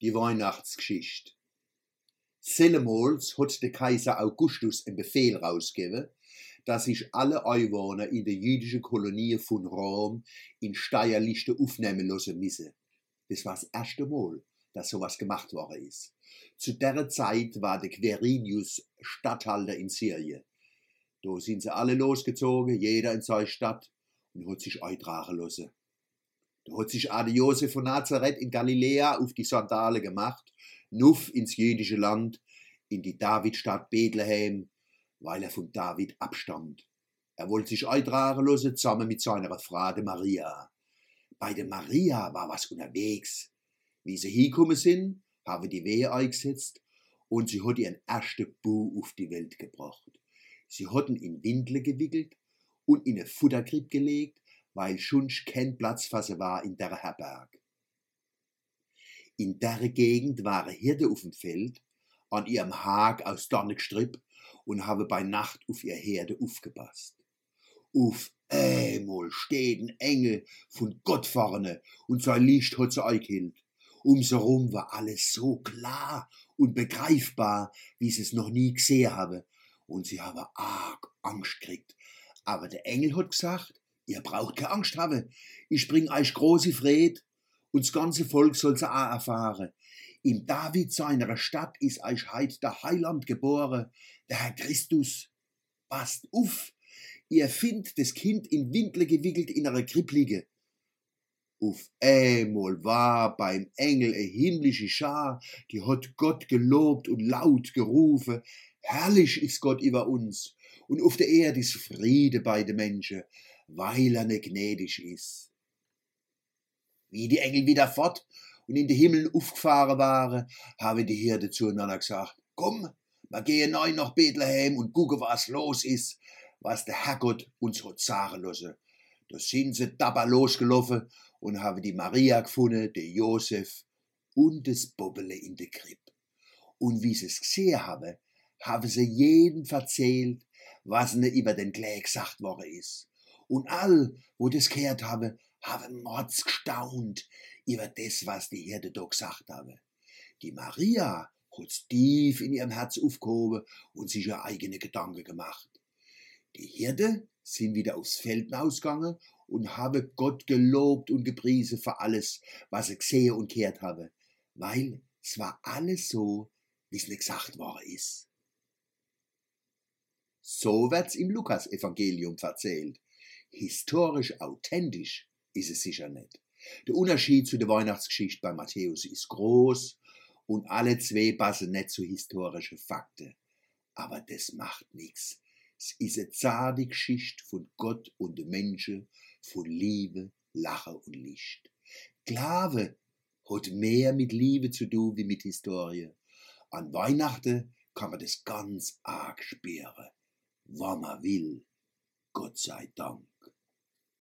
die Weihnachtsgeschichte. Sellemols hat der Kaiser Augustus einen Befehl rausgegeben, dass sich alle Einwohner in der jüdischen Kolonie von Rom in Steuerliste aufnehmen lassen müssen. Das war das erste Mal, dass sowas gemacht worden ist. Zu der Zeit war der Quirinius Statthalter in Syrien. Da sind sie alle losgezogen, jeder in seine Stadt, und hat sich eintragen lassen. Hat sich Ade Josef von Nazareth in Galiläa auf die Sandale gemacht, nuff ins jüdische Land, in die Davidstadt Bethlehem, weil er von David abstammt. Er wollte sich eintragen lassen, zusammen mit seiner Frau Maria. Bei der Maria war was unterwegs. Wie sie hingekommen sind, haben die Wehe eingesetzt und sie hat ihren ersten Bu auf die Welt gebracht. Sie hatten in Windle gewickelt und in eine Futterkrieg gelegt, weil schon kein Platz für sie war in der Herberg. In der Gegend waren Hirte auf dem Feld, an ihrem Hag aus Dorngestripp und habe bei Nacht auf ihr Herde aufgepasst. Auf einmal steht ein Engel von Gott vorne und sein Licht hat sie eingehielt. Umso rum war alles so klar und begreifbar, wie sie es noch nie gesehen habe. Und sie habe arg Angst gekriegt. Aber der Engel hat gesagt, ihr braucht keine Angst haben. Ich bring euch große Fred und das ganze Volk soll's auch erfahren. In David seiner Stadt ist euch heut der Heiland geboren, der Herr Christus. Passt auf, ihr findet das Kind in Windle gewickelt in einer Kripplige. Auf einmal war beim Engel eine himmlische Schar, die hat Gott gelobt und laut gerufen, herrlich ist Gott über uns, und auf der Erde ist Friede bei den Menschen, weil er ne gnädig ist. Wie die Engel wieder fort und in den Himmel aufgefahren waren, haben die Hirte zueinander gesagt, komm, wir gehen neu nach Bethlehem und gucken, was los ist, was der Herrgott uns hat sagen lassen. Da sind sie dabei losgelaufen und haben die Maria gefunden, den Josef und das Bobbele in der Krippe. Und wie sie es gesehen haben, haben sie jeden erzählt, was ihnen über den Klee gesagt worden ist. Und all, wo das gehört haben, haben mords gestaunt über das, was die Herde da gesagt haben. Die Maria hat's tief in ihrem Herz aufgehoben und sich ihre eigene Gedanken gemacht. Die Hirte sind wieder aufs Feld ausgegangen und habe Gott gelobt und gepriesen für alles, was sie gesehen und gehört habe, weil es war alles so, wie es nicht gesagt worden ist. So wird's im Lukas-Evangelium erzählt. Historisch authentisch ist es sicher nicht. Der Unterschied zu der Weihnachtsgeschichte bei Matthäus ist groß und alle zwei passen nicht zu historischen Fakten. Aber das macht nichts. Es ist eine zarte Geschichte von Gott und den Menschen, von Liebe, Lachen und Licht. Glaube hat mehr mit Liebe zu tun wie mit Historie. An Weihnachten kann man das ganz arg spüren, wann man will. Gott sei Dank.